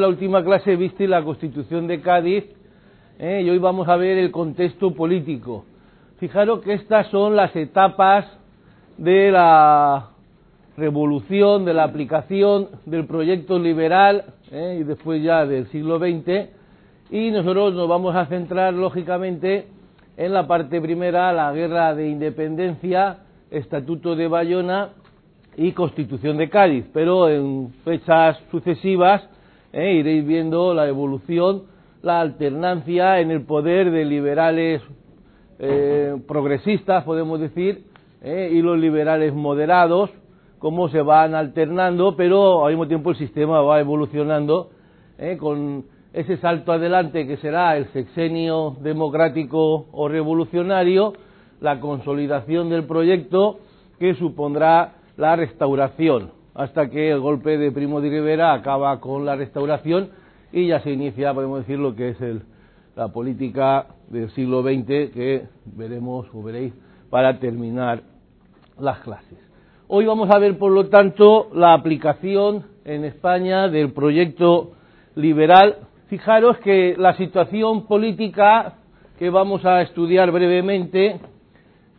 La última clase viste la Constitución de Cádiz ¿eh? y hoy vamos a ver el contexto político. Fijaros que estas son las etapas de la revolución, de la aplicación del proyecto liberal ¿eh? y después ya del siglo XX y nosotros nos vamos a centrar lógicamente en la parte primera, la guerra de independencia, Estatuto de Bayona y Constitución de Cádiz, pero en fechas sucesivas ¿eh? iréis viendo la evolución, la alternancia en el poder de liberales eh, progresistas, podemos decir, ¿eh? y los liberales moderados, cómo se van alternando, pero al mismo tiempo el sistema va evolucionando con ese salto adelante que será el sexenio democrático o revolucionario, la consolidación del proyecto que supondrá la restauración hasta que el golpe de Primo de Rivera acaba con la restauración y ya se inicia, podemos decir, lo que es el, la política del siglo XX que veremos o veréis para terminar las clases. Hoy vamos a ver, por lo tanto, la aplicación en España del proyecto liberal. Fijaros que la situación política que vamos a estudiar brevemente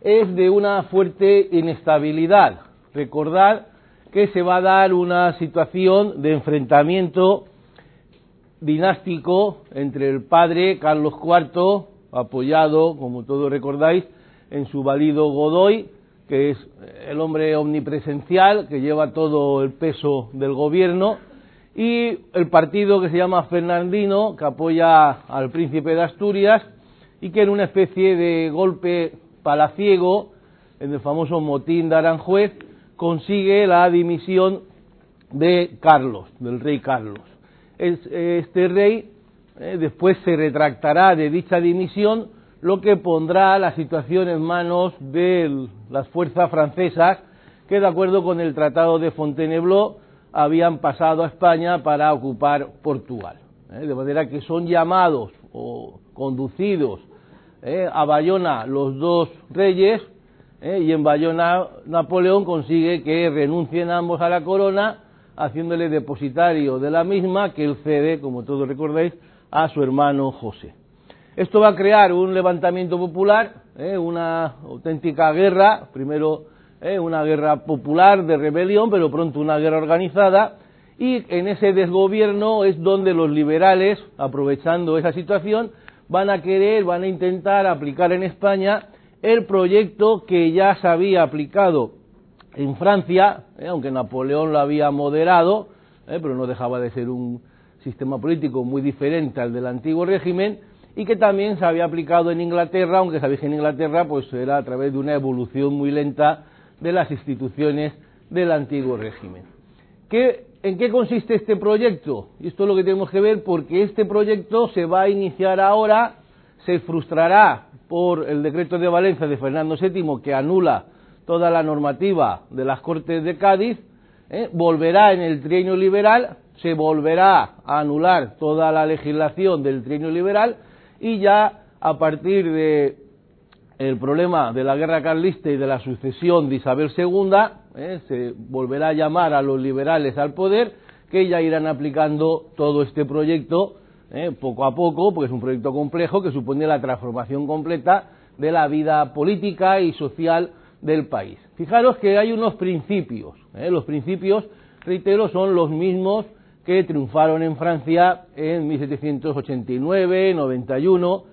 es de una fuerte inestabilidad. Recordad que se va a dar una situación de enfrentamiento dinástico entre el padre Carlos IV, apoyado, como todos recordáis, en su valido Godoy, que es el hombre omnipresencial, que lleva todo el peso del gobierno, y el partido que se llama Fernandino, que apoya al príncipe de Asturias, y que en una especie de golpe palaciego, en el famoso motín de Aranjuez, consigue la dimisión de Carlos, del rey Carlos. Este rey eh, después se retractará de dicha dimisión, lo que pondrá la situación en manos de las fuerzas francesas que, de acuerdo con el Tratado de Fontainebleau, habían pasado a España para ocupar Portugal. Eh, de manera que son llamados o conducidos eh, a Bayona los dos reyes ¿eh? y en Bayona Napoleón consigue que renuncien ambos a la corona, haciéndole depositario de la misma que él cede, como todos recordáis, a su hermano José. Esto va a crear un levantamiento popular, ¿eh? una auténtica guerra, primero ¿eh? una guerra popular de rebelión, pero pronto una guerra organizada, y en ese desgobierno es donde los liberales, aprovechando esa situación, van a querer, van a intentar aplicar en España el proyecto que ya se había aplicado en Francia, eh, aunque Napoleón lo había moderado, eh, pero no dejaba de ser un sistema político muy diferente al del antiguo régimen, y que también se había aplicado en Inglaterra, aunque sabéis que en Inglaterra pues era a través de una evolución muy lenta de las instituciones del antiguo régimen. ¿En qué consiste este proyecto? Y esto es lo que tenemos que ver porque este proyecto se va a iniciar ahora, se frustrará por el decreto de Valencia de Fernando VII que anula toda la normativa de las Cortes de Cádiz, ¿eh? volverá en el trienio liberal, se volverá a anular toda la legislación del trienio liberal y ya a partir de el problema de la guerra carlista y de la sucesión de Isabel II, ¿eh? se volverá a llamar a los liberales al poder, que ya irán aplicando todo este proyecto ¿eh? poco a poco, porque es un proyecto complejo que supone la transformación completa de la vida política y social del país. Fijaros que hay unos principios, ¿eh? los principios, reitero, son los mismos que triunfaron en Francia en 1789, 91,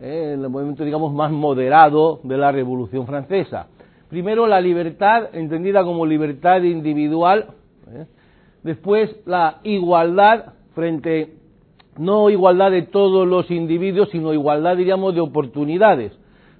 ¿eh? en el movimiento, digamos, más moderado de la Revolución Francesa. Primero, la libertad, entendida como libertad individual, después la igualdad frente no igualdad de todos los individuos, sino igualdad, diríamos, de oportunidades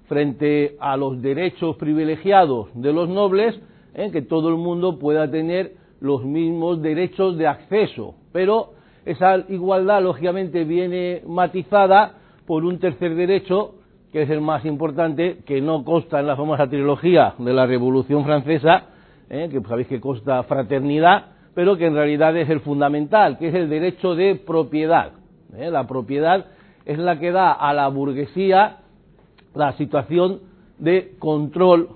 frente a los derechos privilegiados de los nobles, ¿eh? que todo el mundo pueda tener los mismos derechos de acceso. Pero esa igualdad, lógicamente, viene matizada por un tercer derecho, que es el más importante, que no consta en la famosa trilogía de la Revolución Francesa, ¿eh? que sabéis que consta fraternidad, pero que en realidad es el fundamental, que es el derecho de propiedad. ¿Eh? La propiedad es la que da a la burguesía la situación de control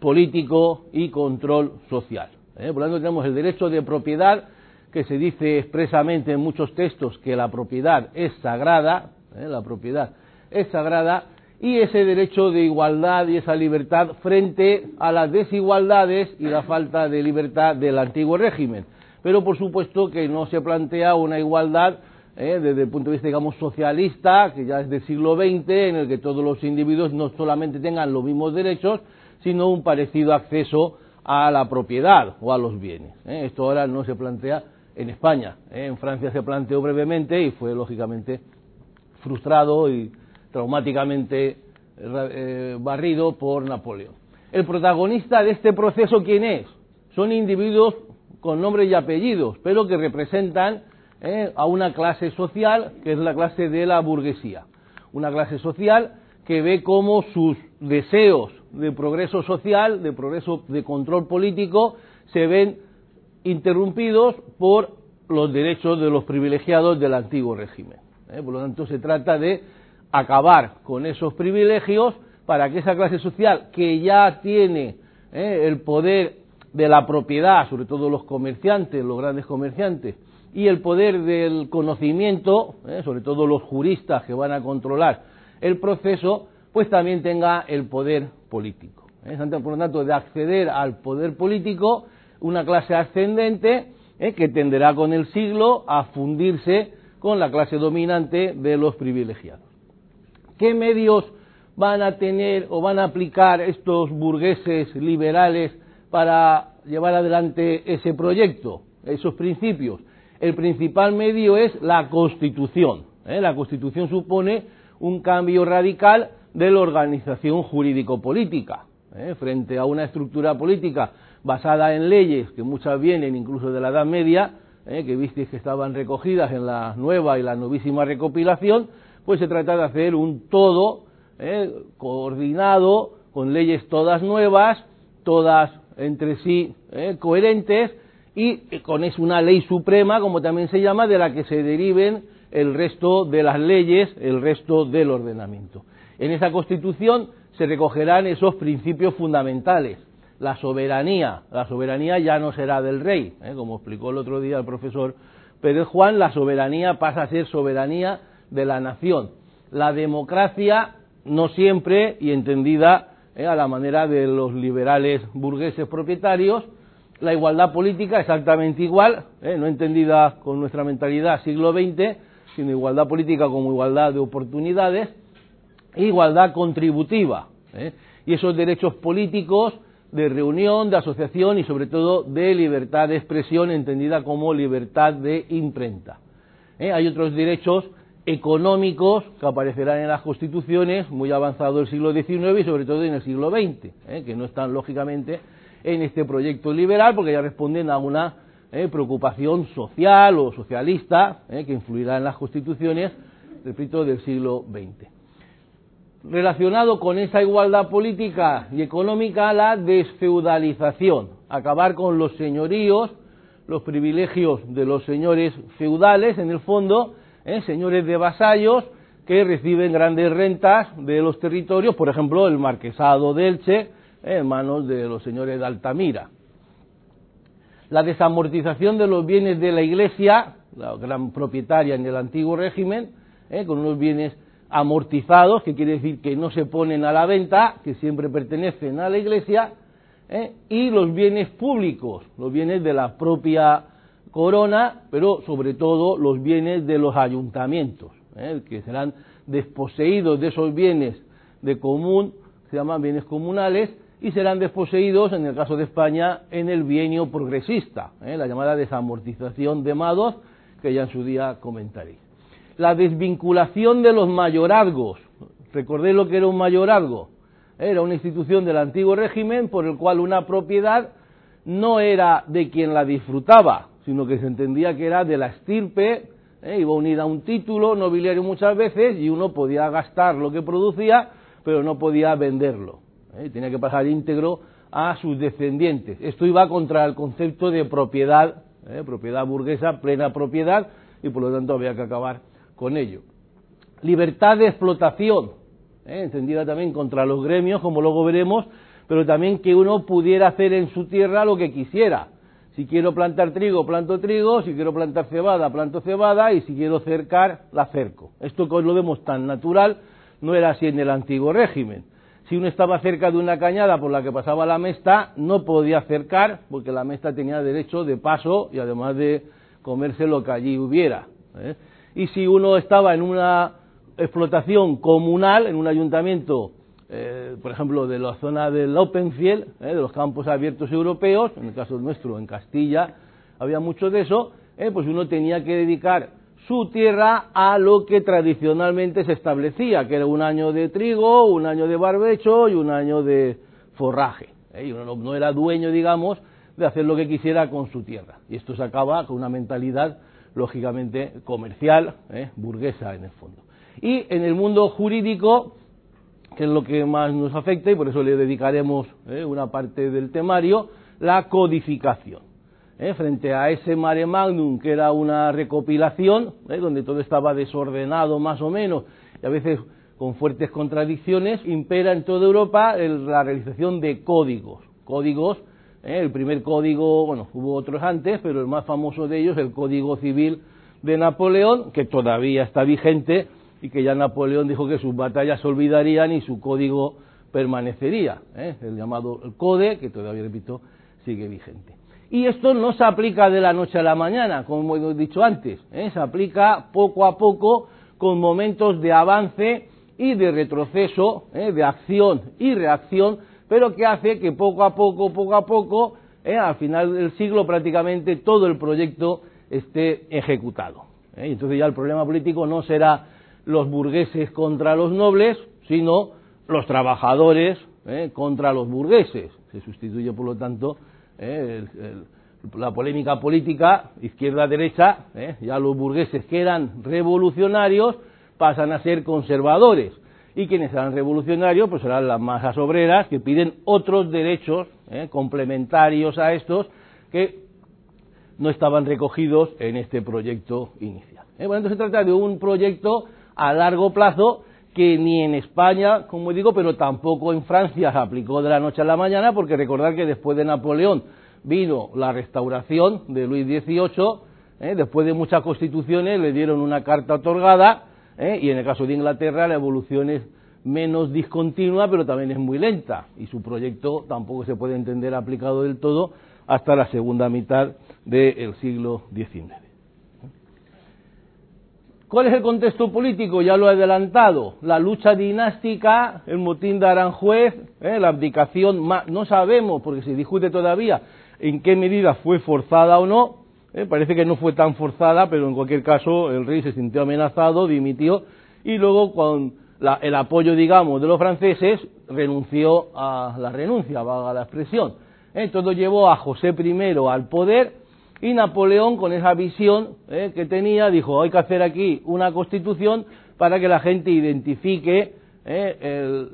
político y control social. Por lo tanto, tenemos el derecho de propiedad, que se dice expresamente en muchos textos que la propiedad es sagrada, la propiedad es sagrada, y ese derecho de igualdad y esa libertad frente a las desigualdades y la falta de libertad del antiguo régimen. Pero por supuesto que no se plantea una igualdad ¿eh? desde el punto de vista, digamos, socialista, que ya es del siglo XX, en el que todos los individuos no solamente tengan los mismos derechos, sino un parecido acceso a la propiedad o a los bienes. ¿eh? Esto ahora no se plantea en España. ¿eh? En Francia se planteó brevemente y fue, lógicamente, frustrado y traumáticamente barrido por Napoleón. El protagonista de este proceso, ¿quién es? Son individuos con nombres y apellidos, pero que representan ¿eh? a una clase social que es la clase de la burguesía. Una clase social que ve cómo sus deseos de progreso social, de progreso de control político, se ven interrumpidos por los derechos de los privilegiados del antiguo régimen. ¿eh? Por lo tanto, se trata de acabar con esos privilegios para que esa clase social que ya tiene ¿eh? el poder de la propiedad, sobre todo los comerciantes, los grandes comerciantes, y el poder del conocimiento, ¿eh? sobre todo los juristas que van a controlar el proceso, pues también tenga el poder político. ¿eh? Por lo tanto, de acceder al poder político, una clase ascendente ¿eh? que tenderá con el siglo a fundirse con la clase dominante de los privilegiados. ¿Qué medios van a tener o van a aplicar estos burgueses liberales para llevar adelante ese proyecto, esos principios? el principal medio es la Constitución. ¿eh? La Constitución supone un cambio radical de la organización jurídico-política. ¿eh? Frente a una estructura política basada en leyes que muchas vienen incluso de la Edad Media, ¿eh? que visteis que estaban recogidas en la nueva y la novísima recopilación, pues se trata de hacer un todo coordinado, con leyes todas nuevas, todas entre sí coherentes, y con es una ley suprema, como también se llama, de la que se deriven el resto de las leyes, el resto del ordenamiento. En esa Constitución se recogerán esos principios fundamentales. La soberanía, la soberanía ya no será del rey, ¿eh? como explicó el otro día el profesor Pérez Juan, la soberanía pasa a ser soberanía de la nación. La democracia, no siempre, y entendida ¿eh? a la manera de los liberales burgueses propietarios, la igualdad política exactamente igual, ¿eh? no entendida con nuestra mentalidad siglo XX, sino igualdad política como igualdad de oportunidades, e igualdad contributiva. ¿eh? Y esos derechos políticos de reunión, de asociación y sobre todo de libertad de expresión entendida como libertad de imprenta. Hay otros derechos económicos que aparecerán en las constituciones muy avanzado el siglo XIX y sobre todo en el siglo XX, que no están lógicamente en este proyecto liberal porque ya responden a una eh, preocupación social o socialista eh, que influirá en las constituciones, del siglo XX. Relacionado con esa igualdad política y económica, la desfeudalización, acabar con los señoríos, los privilegios de los señores feudales, en el fondo, eh, señores de vasallos que reciben grandes rentas de los territorios, por ejemplo, el marquesado de Elche, en manos de los señores de Altamira. La desamortización de los bienes de la Iglesia, la gran propietaria en el antiguo régimen, eh, con unos bienes amortizados, que quiere decir que no se ponen a la venta, que siempre pertenecen a la Iglesia, eh, y los bienes públicos, los bienes de la propia corona, pero sobre todo los bienes de los ayuntamientos, eh, que serán desposeídos de esos bienes de común, se llaman bienes comunales, y serán desposeídos, en el caso de España, en el bienio progresista, ¿eh? la llamada desamortización de Madoz, que ya en su día comentaré. La desvinculación de los mayorazgos. Recordé lo que era un mayorazgo. Era una institución del antiguo régimen por el cual una propiedad no era de quien la disfrutaba, sino que se entendía que era de la estirpe, ¿eh? iba unida a un título nobiliario muchas veces y uno podía gastar lo que producía, pero no podía venderlo. ¿eh? tenía que pasar íntegro a sus descendientes. Esto iba contra el concepto de propiedad, ¿eh? propiedad burguesa, plena propiedad, y por lo tanto había que acabar con ello. Libertad de explotación, encendida también contra los gremios, como luego veremos, pero también que uno pudiera hacer en su tierra lo que quisiera. Si quiero plantar trigo, planto trigo, si quiero plantar cebada, planto cebada, y si quiero cercar, la cerco. Esto que hoy lo vemos tan natural no era así en el antiguo régimen. Si uno estaba cerca de una cañada por la que pasaba la mesta, no podía cercar, porque la mesta tenía derecho de paso y además de comerse lo que allí hubiera. ¿eh? Y si uno estaba en una explotación comunal, en un ayuntamiento eh, por ejemplo, de la zona del Openfield, eh, de los campos abiertos europeos, en el caso nuestro, en Castilla, había mucho de eso, eh, pues uno tenía que dedicar su tierra a lo que tradicionalmente se establecía, que era un año de trigo, un año de barbecho y un año de forraje. Y uno no era dueño, digamos, de hacer lo que quisiera con su tierra. Y esto se acaba con una mentalidad, lógicamente, comercial, burguesa en el fondo. Y en el mundo jurídico, que es lo que más nos afecta y por eso le dedicaremos eh, una parte del temario, la codificación. Eh, frente a ese mare magnum que era una recopilación, eh, donde todo estaba desordenado más o menos y a veces con fuertes contradicciones, impera en toda Europa la realización de códigos. Códigos, el primer código, bueno, hubo otros antes, pero el más famoso de ellos, el Código Civil de Napoleón, que todavía está vigente y que ya Napoleón dijo que sus batallas se olvidarían y su código permanecería, ¿eh? el llamado CODE, que todavía, repito, sigue vigente. Y esto no se aplica de la noche a la mañana, como hemos dicho antes, ¿eh? se aplica poco a poco con momentos de avance y de retroceso, ¿eh? de acción y reacción, pero que hace que poco a poco, poco a poco, al final del siglo prácticamente todo el proyecto esté ejecutado. Entonces ya el problema político no será los burgueses contra los nobles, sino los trabajadores eh, contra los burgueses. Se sustituye, por lo tanto, eh, la polémica política izquierda-derecha, eh, ya los burgueses que eran revolucionarios pasan a ser conservadores. Y quienes serán revolucionarios, pues serán las masas obreras que piden otros derechos complementarios a estos que no estaban recogidos en este proyecto inicial. Bueno, entonces se trata de un proyecto a largo plazo que ni en España, como digo, pero tampoco en Francia se aplicó de la noche a la mañana, porque recordar que después de Napoleón vino la restauración de Luis XVIII, ¿eh? después de muchas constituciones le dieron una carta otorgada, ¿eh? y en el caso de Inglaterra la evolución es menos discontinua, pero también es muy lenta, y su proyecto tampoco se puede entender aplicado del todo hasta la segunda mitad del siglo XIX. ¿Cuál es el contexto político? Ya lo he adelantado. La lucha dinástica, el motín de Aranjuez, ¿eh? la abdicación, no sabemos, porque se discute todavía en qué medida fue forzada o no. ¿eh? Parece que no fue tan forzada, pero en cualquier caso el rey se sintió amenazado, dimitió, y luego con el apoyo, digamos, de los franceses, renunció a la renuncia, valga la expresión. ¿Eh? Todo llevó a José I al poder, y Napoleón, con esa visión eh, que tenía, dijo, hay que hacer aquí una constitución para que la gente identifique eh,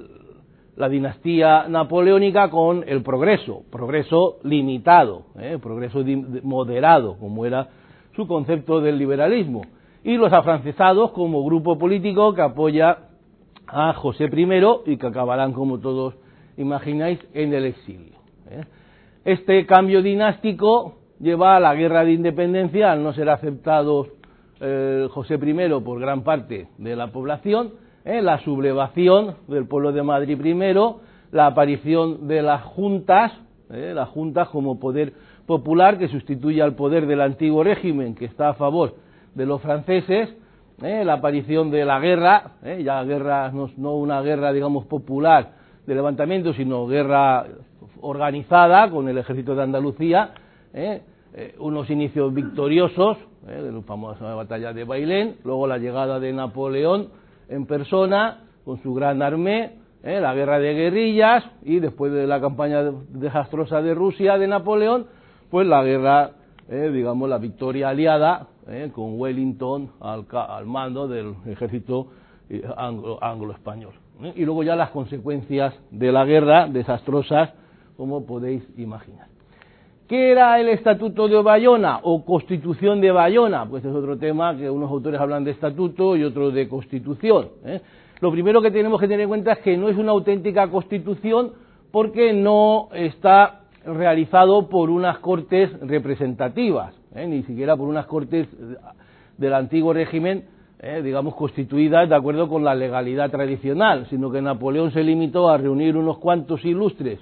la dinastía napoleónica con el progreso, progreso limitado, eh, progreso moderado, como era su concepto del liberalismo. Y los afrancesados como grupo político que apoya a José I y que acabarán, como todos imagináis, en el exilio. Este cambio dinástico lleva a la guerra de independencia al no ser aceptado eh, José I por gran parte de la población, eh, la sublevación del pueblo de Madrid primero, la aparición de las juntas, eh, las juntas como poder popular que sustituye al poder del antiguo régimen que está a favor de los franceses, la aparición de la guerra, ya guerra no, no una guerra digamos popular de levantamiento, sino guerra organizada con el ejército de Andalucía, ¿eh? Eh, unos inicios victoriosos, ¿eh? la famosa batalla de Bailén, luego la llegada de Napoleón en persona con su gran armée, la guerra de guerrillas y después de la campaña desastrosa de Rusia de Napoleón, pues la guerra, digamos, la victoria aliada con Wellington al, al, mando del ejército anglo-español. y luego ya las consecuencias de la guerra desastrosas, como podéis imaginar. ¿Qué era el Estatuto de Bayona o Constitución de Bayona? Pues es otro tema que unos autores hablan de estatuto y otros de constitución. ¿eh? Lo primero que tenemos que tener en cuenta es que no es una auténtica constitución porque no está realizado por unas cortes representativas, ¿eh? ni siquiera por unas cortes del antiguo régimen, ¿eh? digamos, constituidas de acuerdo con la legalidad tradicional, sino que Napoleón se limitó a reunir unos cuantos ilustres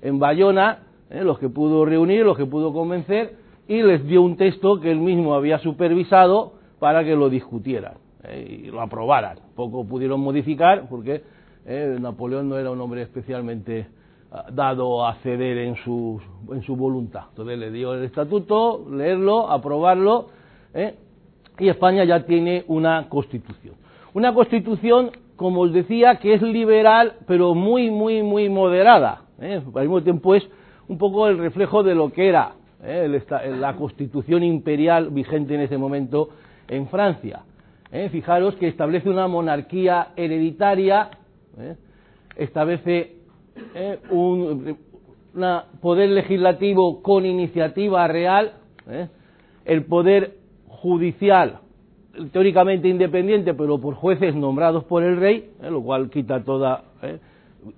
en Bayona, ¿eh? los que pudo reunir, los que pudo convencer, y les dio un texto que él mismo había supervisado para que lo discutieran y lo aprobaran. Poco pudieron modificar porque Napoleón no era un hombre especialmente dado a ceder en su, en su voluntad. Entonces le dio el estatuto, leerlo, aprobarlo, ¿eh? y España ya tiene una constitución. Una constitución, como os decía, que es liberal, pero muy, muy, muy moderada. ¿eh? Al mismo tiempo es un poco el reflejo de lo que era ¿eh? la constitución imperial vigente en ese momento en Francia. Fijaros que establece una monarquía hereditaria, establece ¿eh? un poder legislativo con iniciativa real, ¿eh? el poder judicial teóricamente independiente, pero por jueces nombrados por el rey, ¿eh? lo cual quita toda,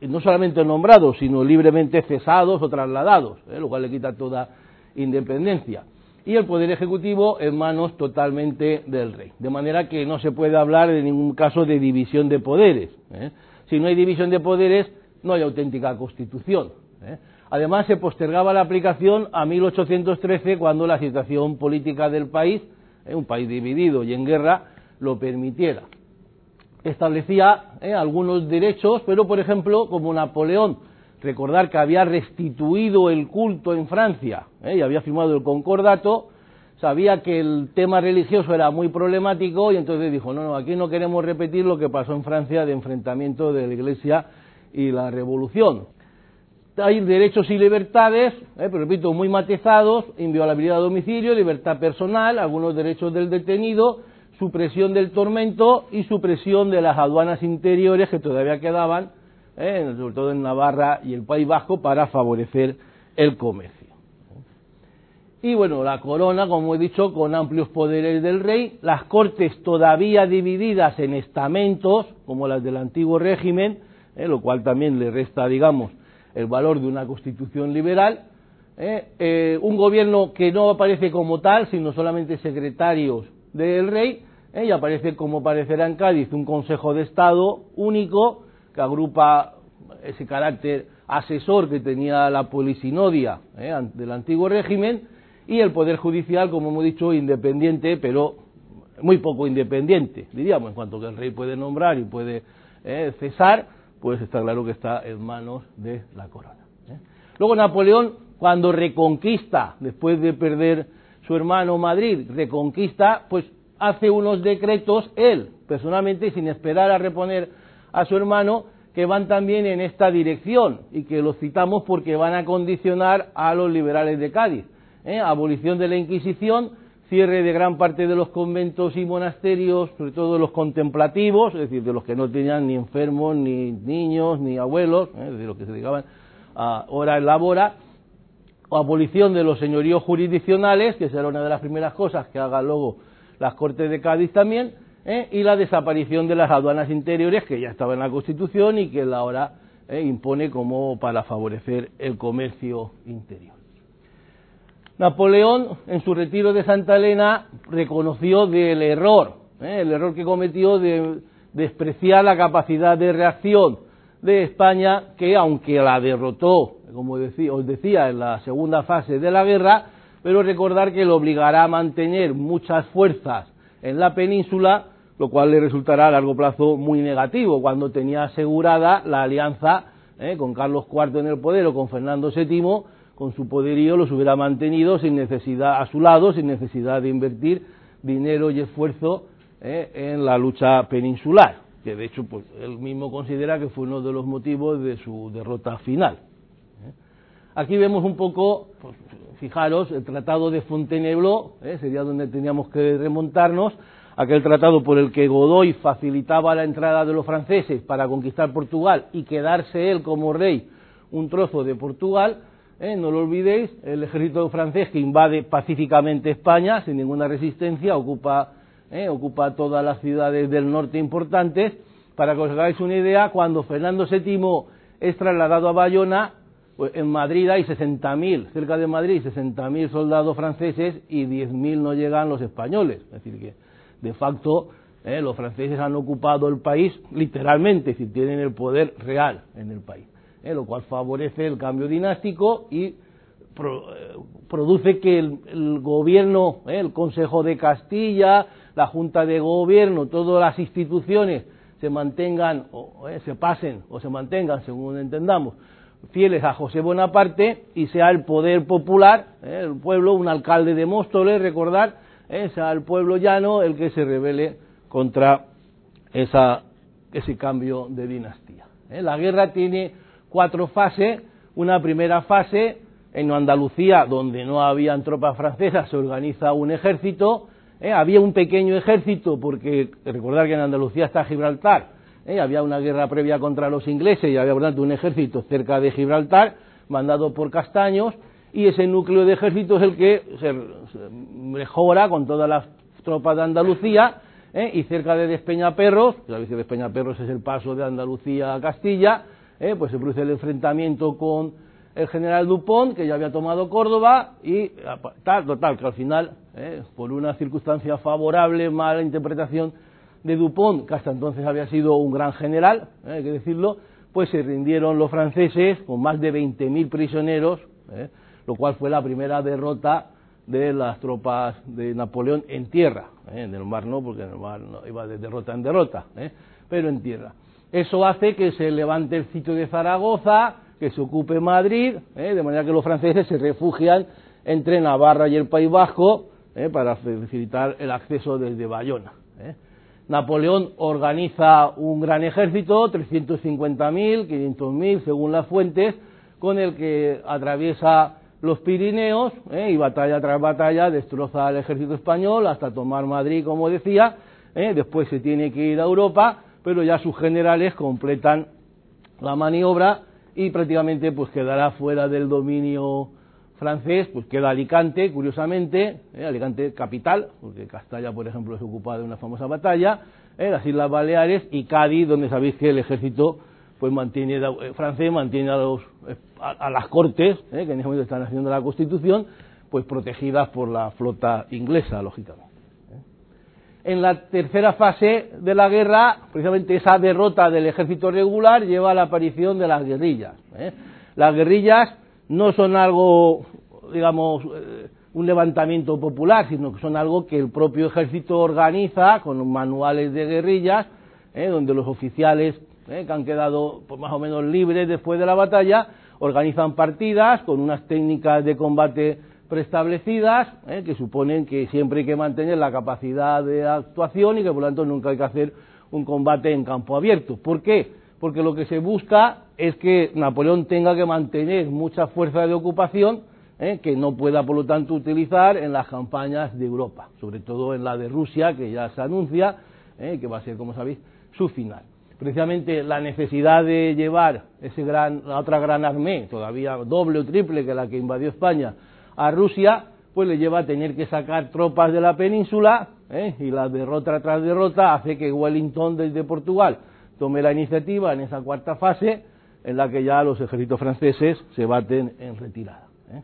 no solamente nombrados, sino libremente cesados o trasladados, lo cual le quita toda independencia. Y el poder ejecutivo en manos totalmente del rey. De manera que no se puede hablar en ningún caso de división de poderes. Si no hay división de poderes, no hay auténtica constitución. ¿eh? Además, se postergaba la aplicación a 1813 cuando la situación política del país, ¿eh? un país dividido y en guerra, lo permitiera. Establecía ¿eh? algunos derechos, pero por ejemplo, como Napoleón, recordar que había restituido el culto en Francia y había firmado el concordato, sabía que el tema religioso era muy problemático y entonces dijo, no, no, aquí no queremos repetir lo que pasó en Francia de enfrentamiento de la Iglesia y la revolución. Hay derechos y libertades, eh, pero repito, muy matizados, inviolabilidad de domicilio, libertad personal, algunos derechos del detenido, supresión del tormento y supresión de las aduanas interiores que todavía quedaban, eh, sobre todo en Navarra y el País Vasco, para favorecer el comercio. Y bueno, la corona, como he dicho, con amplios poderes del rey, las cortes todavía divididas en estamentos, como las del antiguo régimen, ¿eh? lo cual también le resta, digamos, el valor de una constitución liberal, ¿eh? Un gobierno que no aparece como tal, sino solamente secretarios del rey, y aparece como aparecerá en Cádiz un Consejo de Estado único que agrupa ese carácter asesor que tenía la polisinodia del antiguo régimen y el Poder Judicial, como hemos dicho, independiente, pero muy poco independiente, diríamos, en cuanto que el rey puede nombrar y puede cesar, pues está claro que está en manos de la corona. ¿eh? Luego Napoleón, cuando reconquista, después de perder su hermano Madrid, reconquista, pues hace unos decretos él, personalmente, sin esperar a reponer a su hermano, que van también en esta dirección y que los citamos porque van a condicionar a los liberales de Cádiz. ¿eh? Abolición de la Inquisición, cierre de gran parte de los conventos y monasterios, sobre todo de los contemplativos, es decir, de los que no tenían ni enfermos, ni niños, ni abuelos, ¿eh? es decir, los que se dedicaban a hora labora, abolición de los señoríos jurisdiccionales, que será una de las primeras cosas que haga luego las Cortes de Cádiz también, ¿eh? y la desaparición de las aduanas interiores, que ya estaba en la Constitución y que la ahora ¿eh? impone como para favorecer el comercio interior. Napoleón, en su retiro de Santa Elena, reconoció del error, ¿eh? el error que cometió de despreciar la capacidad de reacción de España, que aunque la derrotó, como os decía, en la segunda fase de la guerra, pero recordar que le obligará a mantener muchas fuerzas en la península, lo cual le resultará a largo plazo muy negativo, cuando tenía asegurada la alianza ¿eh? con Carlos IV en el poder o con Fernando VII, con su poderío los hubiera mantenido sin necesidad a su lado, sin necesidad de invertir dinero y esfuerzo eh, en la lucha peninsular, que de hecho pues, él mismo considera que fue uno de los motivos de su derrota final. Eh. Aquí vemos un poco, pues, fijaros, el tratado de Fontainebleau, eh, sería donde teníamos que remontarnos, aquel tratado por el que Godoy facilitaba la entrada de los franceses para conquistar Portugal y quedarse él como rey un trozo de Portugal, ¿eh? no lo olvidéis, el ejército francés que invade pacíficamente España sin ninguna resistencia, ocupa, ¿eh? ocupa todas las ciudades del norte importantes. Para que os hagáis una idea, cuando Fernando VII es trasladado a Bayona, en Madrid hay 60.000, cerca de Madrid, 60.000 soldados franceses y 10.000 no llegan los españoles. Es decir, que de facto eh, los franceses han ocupado el país literalmente, si tienen el poder real en el país, eh, lo cual favorece el cambio dinástico y eh, produce que el, gobierno, el Consejo de Castilla, la Junta de Gobierno, todas las instituciones se mantengan, o se pasen o se mantengan, según entendamos, fieles a José Bonaparte y sea el poder popular, el pueblo, un alcalde de Móstoles, recordar, sea el pueblo llano el que se revele contra esa, ese cambio de dinastía. ¿eh? La guerra tiene cuatro fases. Una primera fase, en Andalucía, donde no habían tropas francesas, se organiza un ejército. ¿eh? Había un pequeño ejército, porque recordar que en Andalucía está Gibraltar. ¿Eh? Había una guerra previa contra los ingleses y había, por tanto, un ejército cerca de Gibraltar, mandado por Castaños, y ese núcleo de ejército es el que se mejora con todas las tropas de Andalucía ¿eh? y cerca de Despeñaperros, sabéis que Despeñaperros es el paso de Andalucía a Castilla, ¿eh? pues se produce el enfrentamiento con el general Dupont, que ya había tomado Córdoba, y tal, total, que al final, ¿eh? por una circunstancia favorable, mala interpretación de Dupont, que hasta entonces había sido un gran general, hay que decirlo, pues se rindieron los franceses con más de 20.000 prisioneros, lo cual fue la primera derrota de las tropas de Napoleón en tierra, ¿eh? en el mar no, porque en el mar iba de derrota en derrota, ¿eh? pero en tierra. Eso hace que se levante el sitio de Zaragoza, que se ocupe Madrid, ¿eh? de manera que los franceses se refugian entre Navarra y el País Vasco para facilitar el acceso desde Bayona. Napoleón organiza un gran ejército, 350.000, 500.000, según las fuentes, con el que atraviesa los Pirineos ¿eh? y batalla tras batalla destroza al ejército español hasta tomar Madrid, como decía, ¿eh? después se tiene que ir a Europa, pero ya sus generales completan la maniobra y prácticamente pues quedará fuera del dominio francés, pues queda Alicante, curiosamente, ¿eh? Alicante capital, porque Castalla, por ejemplo, es ocupada de una famosa batalla, las Islas Baleares y Cádiz, donde sabéis que el ejército pues mantiene eh, francés mantiene a, los, eh, las cortes eh, que en ese momento están haciendo la constitución pues protegidas por la flota inglesa lógicamente en la tercera fase de la guerra precisamente esa derrota del ejército regular lleva a la aparición de las guerrillas las guerrillas no son algo digamos un levantamiento popular sino que son algo que el propio ejército organiza con manuales de guerrillas donde los oficiales ¿eh? que han quedado pues, más o menos libres después de la batalla, organizan partidas con unas técnicas de combate preestablecidas, ¿eh? que suponen que siempre hay que mantener la capacidad de actuación y que por lo tanto nunca hay que hacer un combate en campo abierto. ¿Por qué? Porque lo que se busca es que Napoleón tenga que mantener mucha fuerza de ocupación ¿eh? que no pueda, por lo tanto, utilizar en las campañas de Europa, sobre todo en la de Rusia, que ya se anuncia, que va a ser, como sabéis, su final precisamente la necesidad de llevar ese gran, la otra gran armée, todavía doble o triple que la que invadió España, a Rusia, pues le lleva a tener que sacar tropas de la península, ¿eh? y la derrota tras derrota hace que Wellington desde Portugal tome la iniciativa en esa cuarta fase, en la que ya los ejércitos franceses se baten en retirada. ¿eh?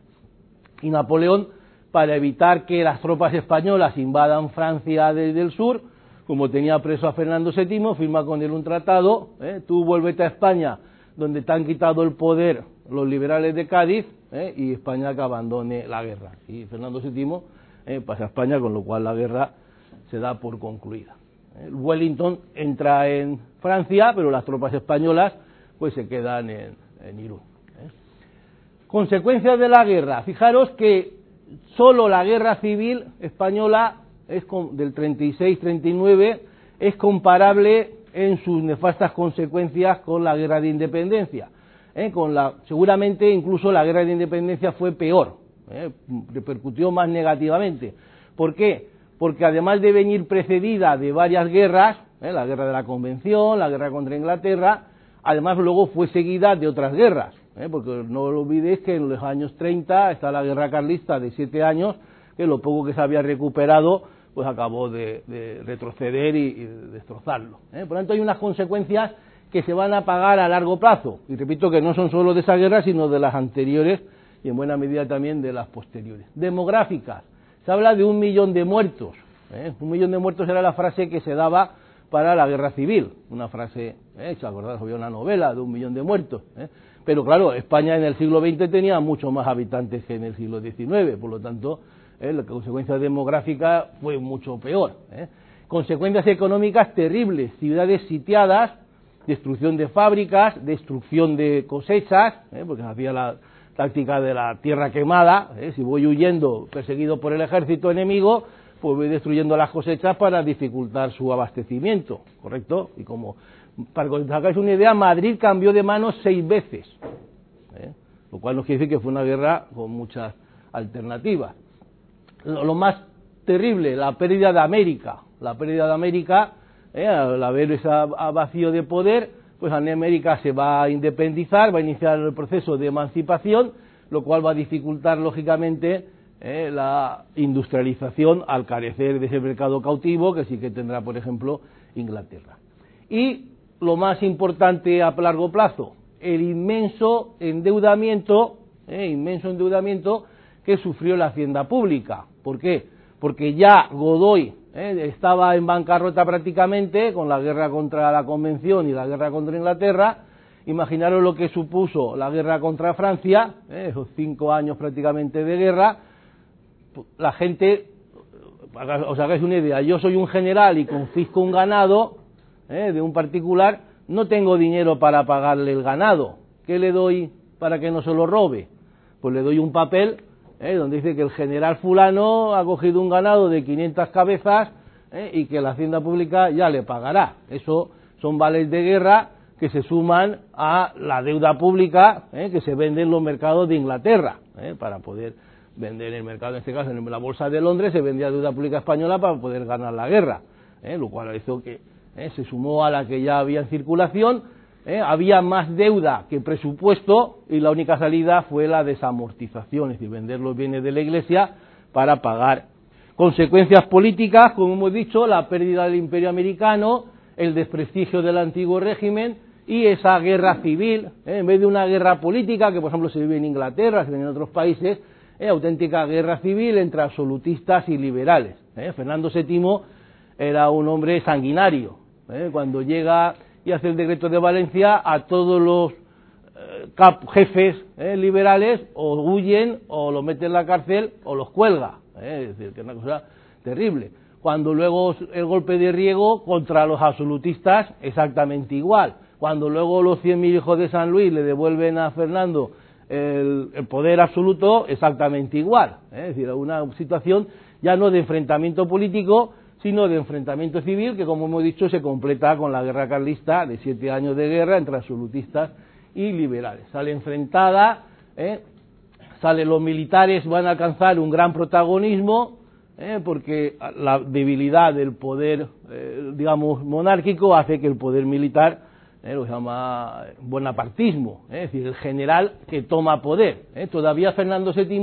Y Napoleón, para evitar que las tropas españolas invadan Francia desde el sur, como tenía preso a Fernando VII, firma con él un tratado, ¿eh? tú vuélvete a España, donde te han quitado el poder los liberales de Cádiz, ¿eh? y España que abandone la guerra. Y Fernando VII pasa a España, con lo cual la guerra se da por concluida. Wellington entra en Francia, pero las tropas españolas pues se quedan en, en Irún. Consecuencias de la guerra. Fijaros que solo la guerra civil española es del 36-39 es comparable en sus nefastas consecuencias con la guerra de independencia. ¿eh? Con seguramente incluso la guerra de independencia fue peor, ¿eh? repercutió más negativamente. ¿Por qué? Porque además de venir precedida de varias guerras, ¿eh? la guerra de la Convención, la guerra contra Inglaterra, además luego fue seguida de otras guerras. Porque no lo olvidéis que en los años 30 está la guerra carlista de siete años, que lo poco que se había recuperado pues acabó de, retroceder y, destrozarlo. ¿eh? Por lo tanto, hay unas consecuencias que se van a pagar a largo plazo. Y repito que no son solo de esa guerra, sino de las anteriores y en buena medida también de las posteriores. Demográficas. Se habla de un millón de muertos. ¿eh? Un millón de muertos era la frase que se daba para la guerra civil. Una frase, ¿eh? ¿se acordáis? Había una novela de un millón de muertos. ¿eh? Pero claro, España en el siglo XX tenía mucho más habitantes que en el siglo XIX, por lo tanto, ¿eh? la consecuencia demográfica fue mucho peor. ¿eh? Consecuencias económicas terribles, ciudades sitiadas, destrucción de fábricas, destrucción de cosechas, ¿eh? porque hacía la táctica de la tierra quemada, ¿eh? si voy huyendo perseguido por el ejército enemigo, pues voy destruyendo las cosechas para dificultar su abastecimiento, ¿correcto? Y como, para que os hagáis una idea, Madrid cambió de manos seis veces, ¿eh? lo cual nos quiere decir que fue una guerra con muchas alternativas. Lo, más terrible, la pérdida de América, la pérdida de América, ¿eh? al haber ese vacío de poder, pues América se va a independizar, va a iniciar el proceso de emancipación, lo cual va a dificultar, lógicamente, eh, la industrialización al carecer de ese mercado cautivo que sí que tendrá, por ejemplo, Inglaterra. Y lo más importante a largo plazo, el inmenso endeudamiento, eh, inmenso endeudamiento que sufrió la hacienda pública. ¿Por qué? Porque ya Godoy eh, estaba en bancarrota prácticamente con la guerra contra la Convención y la guerra contra Inglaterra. Imaginaros lo que supuso la guerra contra Francia, eh, esos cinco años prácticamente de guerra. La gente, os hagáis una idea, yo soy un general y confisco un ganado eh, de un particular, no tengo dinero para pagarle el ganado. ¿Qué le doy para que no se lo robe? Pues le doy un papel ¿eh? donde dice que el general fulano ha cogido un ganado de 500 cabezas ¿eh? y que la hacienda pública ya le pagará. Eso son vales de guerra que se suman a la deuda pública ¿eh? que se vende en los mercados de Inglaterra para poder vender en el mercado, en este caso en la bolsa de Londres se vendía deuda pública española para poder ganar la guerra, lo cual hizo que se sumó a la que ya había en circulación ¿eh? había más deuda que presupuesto y la única salida fue la desamortización, es decir, vender los bienes de la Iglesia para pagar. Consecuencias políticas, como hemos dicho, la pérdida del imperio americano, el desprestigio del antiguo régimen y esa guerra civil, ¿eh? en vez de una guerra política, que por ejemplo se vive en Inglaterra, se vive en otros países, ¿eh? auténtica guerra civil entre absolutistas y liberales. Fernando VII era un hombre sanguinario. Cuando llega y hace el decreto de Valencia a todos los eh, jefes eh, liberales o huyen o los mete en la cárcel o los cuelga. Eh, es decir, que es una cosa terrible. Cuando luego el golpe de Riego contra los absolutistas, exactamente igual. Cuando luego los 100.000 hijos de San Luis le devuelven a Fernando el, el poder absoluto, exactamente igual. Es decir, una situación ya no de enfrentamiento político, sino de enfrentamiento civil que, como hemos dicho, se completa con la guerra carlista de siete años de guerra entre absolutistas y liberales. Sale enfrentada, ¿eh? sale los militares van a alcanzar un gran protagonismo ¿eh? porque la debilidad del poder, eh, digamos, monárquico hace que el poder militar ¿eh? lo llama bonapartismo, es decir, el general que toma poder. Todavía Fernando VII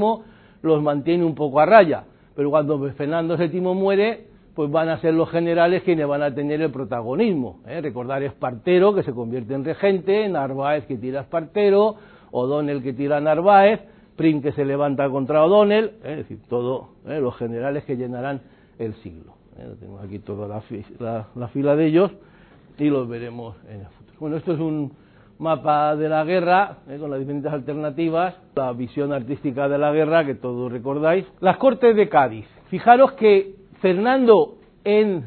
los mantiene un poco a raya, pero cuando Fernando VII muere, pues van a ser los generales quienes van a tener el protagonismo. ¿eh? Recordar Espartero, que se convierte en regente, Narváez que tira a Espartero, O'Donnell que tira a Narváez, Prim que se levanta contra O'Donnell, ¿eh? es decir, todos ¿eh? los generales que llenarán el siglo. Tengo aquí toda la, la, la, fila de ellos y los veremos en el futuro. Bueno, esto es un mapa de la guerra, con las diferentes alternativas, la visión artística de la guerra que todos recordáis. Las Cortes de Cádiz. Fijaros que Fernando, en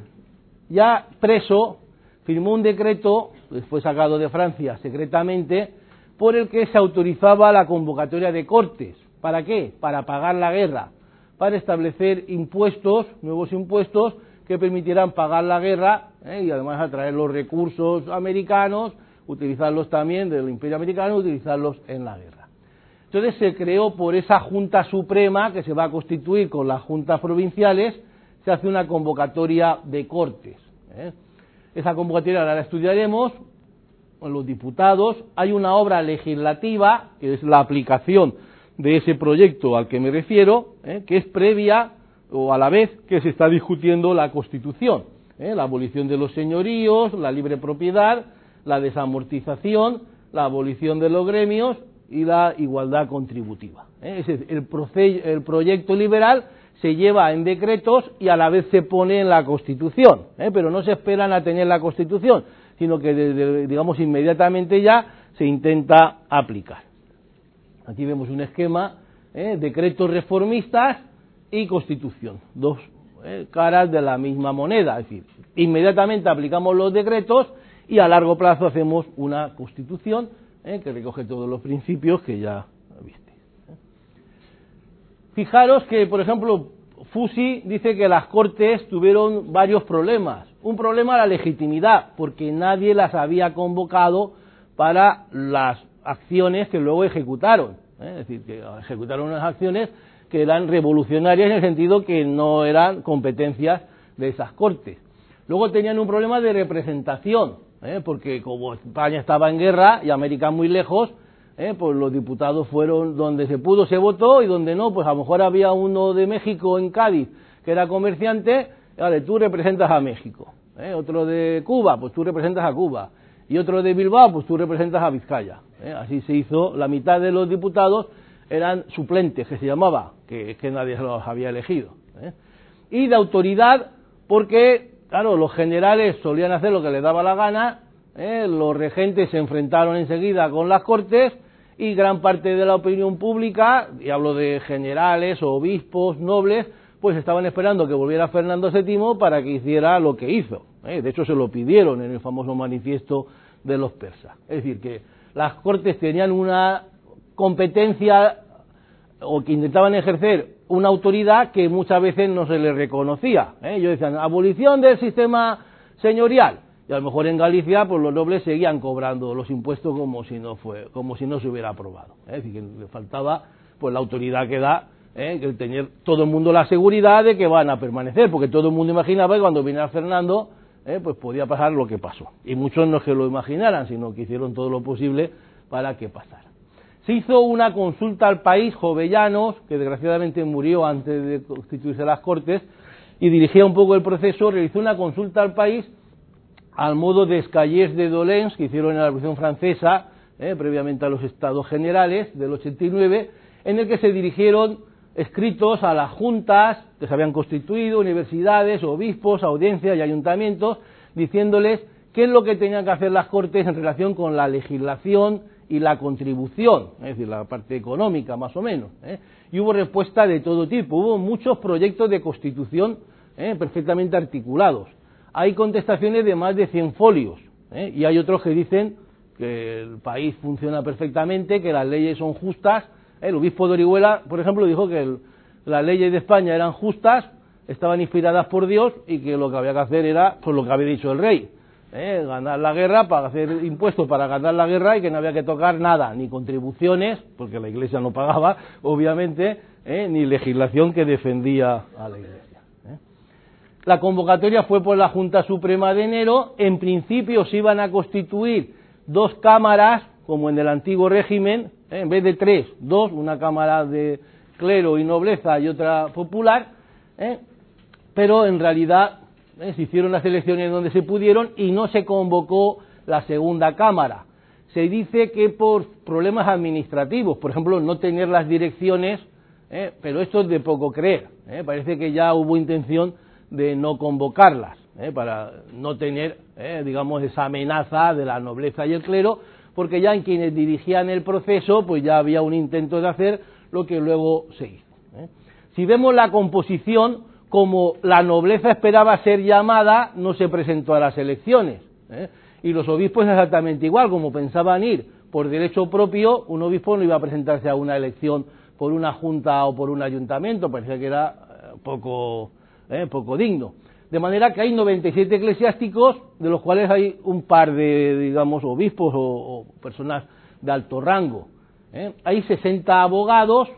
ya preso, firmó un decreto, después sacado de Francia secretamente, por el que se autorizaba la convocatoria de cortes. ¿Para qué? Para pagar la guerra, para establecer impuestos, nuevos impuestos que permitieran pagar la guerra ¿eh? y además atraer los recursos americanos, utilizarlos también del imperio americano, utilizarlos en la guerra. Entonces se creó por esa Junta Suprema que se va a constituir con las juntas provinciales se hace una convocatoria de cortes. ¿eh? Esa convocatoria ahora la estudiaremos con los diputados. Hay una obra legislativa, que es la aplicación de ese proyecto al que me refiero, ¿eh? que es previa o a la vez que se está discutiendo la Constitución. ¿eh? La abolición de los señoríos, la libre propiedad, la desamortización, la abolición de los gremios y la igualdad contributiva. ¿eh? el, el, proyecto liberal se lleva en decretos y a la vez se pone en la Constitución, ¿eh? pero no se esperan a tener la Constitución, sino que digamos inmediatamente ya se intenta aplicar. Aquí vemos un esquema, ¿eh? decretos reformistas y Constitución, dos caras de la misma moneda, es decir, inmediatamente aplicamos los decretos y a largo plazo hacemos una Constitución que recoge todos los principios que ya Fijaros que, por ejemplo, Fusi dice que las Cortes tuvieron varios problemas. Un problema la legitimidad, porque nadie las había convocado para las acciones que luego ejecutaron. ¿eh? Es decir, que ejecutaron unas acciones que eran revolucionarias en el sentido que no eran competencias de esas Cortes. Luego tenían un problema de representación, ¿eh? porque como España estaba en guerra y América muy lejos, ¿eh? pues los diputados fueron donde se pudo se votó y donde no, pues a lo mejor había uno de México en Cádiz que era comerciante, vale, tú representas a México, ¿eh? otro de Cuba, pues tú representas a Cuba, y otro de Bilbao, pues tú representas a Vizcaya. ¿eh? Así se hizo, la mitad de los diputados eran suplentes, que se llamaba, que, que nadie los había elegido. Y de autoridad, porque, claro, los generales solían hacer lo que les daba la gana, los regentes se enfrentaron enseguida con las cortes, y gran parte de la opinión pública, y hablo de generales, obispos, nobles, pues estaban esperando que volviera Fernando VII para que hiciera lo que hizo. ¿eh? De hecho, se lo pidieron en el famoso manifiesto de los persas. Es decir, que las cortes tenían una competencia o que intentaban ejercer una autoridad que muchas veces no se les reconocía. ¿eh? Ellos decían, abolición del sistema señorial y a lo mejor en Galicia pues los nobles seguían cobrando los impuestos como si no fue como si no se hubiera aprobado ¿eh? es decir que le faltaba pues la autoridad que da ¿eh? que tener todo el mundo la seguridad de que van a permanecer porque todo el mundo imaginaba que cuando viniera Fernando ¿eh? pues podía pasar lo que pasó y muchos no es que lo imaginaran sino que hicieron todo lo posible para que pasara se hizo una consulta al país Jovellanos que desgraciadamente murió antes de constituirse las Cortes y dirigía un poco el proceso realizó una consulta al país al modo de Escayés de Dolens, que hicieron en la Revolución Francesa, eh, previamente a los Estados Generales del 89, en el que se dirigieron escritos a las juntas que se habían constituido, universidades, obispos, audiencias y ayuntamientos, diciéndoles qué es lo que tenían que hacer las Cortes en relación con la legislación y la contribución, es decir, la parte económica más o menos. Eh. Y hubo respuesta de todo tipo, hubo muchos proyectos de constitución eh, perfectamente articulados hay contestaciones de más de 100 folios ¿eh? y hay otros que dicen que el país funciona perfectamente, que las leyes son justas. El obispo de Orihuela, por ejemplo, dijo que las leyes de España eran justas, estaban inspiradas por Dios y que lo que había que hacer era pues lo que había dicho el rey, ¿eh? ganar la guerra para hacer impuestos para ganar la guerra y que no había que tocar nada, ni contribuciones, porque la Iglesia no pagaba, obviamente, ¿eh? ni legislación que defendía a la Iglesia. La convocatoria fue por la Junta Suprema de enero. En principio se iban a constituir dos cámaras, como en el antiguo régimen, ¿eh? en vez de tres, dos, una cámara de clero y nobleza y otra popular, ¿eh? pero en realidad ¿eh? se hicieron las elecciones donde se pudieron y no se convocó la segunda cámara. Se dice que por problemas administrativos, por ejemplo, no tener las direcciones, pero esto es de poco creer. Parece que ya hubo intención de no convocarlas, ¿eh? para no tener, ¿eh? digamos, esa amenaza de la nobleza y el clero, porque ya en quienes dirigían el proceso, pues ya había un intento de hacer lo que luego se hizo. ¿eh? Si vemos la composición, como la nobleza esperaba ser llamada, no se presentó a las elecciones. Y los obispos exactamente igual, como pensaban ir por derecho propio, un obispo no iba a presentarse a una elección por una junta o por un ayuntamiento, parecía que era poco ¿eh? poco digno. De manera que hay 97 eclesiásticos, de los cuales hay un par de, digamos, obispos o, personas de alto rango. ¿eh? Hay 60 abogados,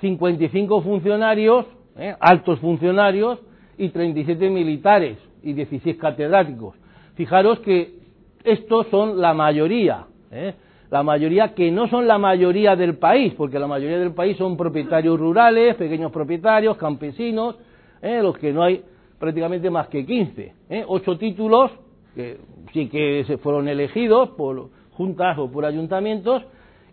55 funcionarios, ¿eh? altos funcionarios, y 37 militares y 16 catedráticos. Fijaros que estos son la mayoría, la mayoría que no son la mayoría del país, porque la mayoría del país son propietarios rurales, pequeños propietarios, campesinos, ¿eh? los que no hay prácticamente más que 15. ¿eh? Ocho títulos, que sí que se fueron elegidos por juntas o por ayuntamientos,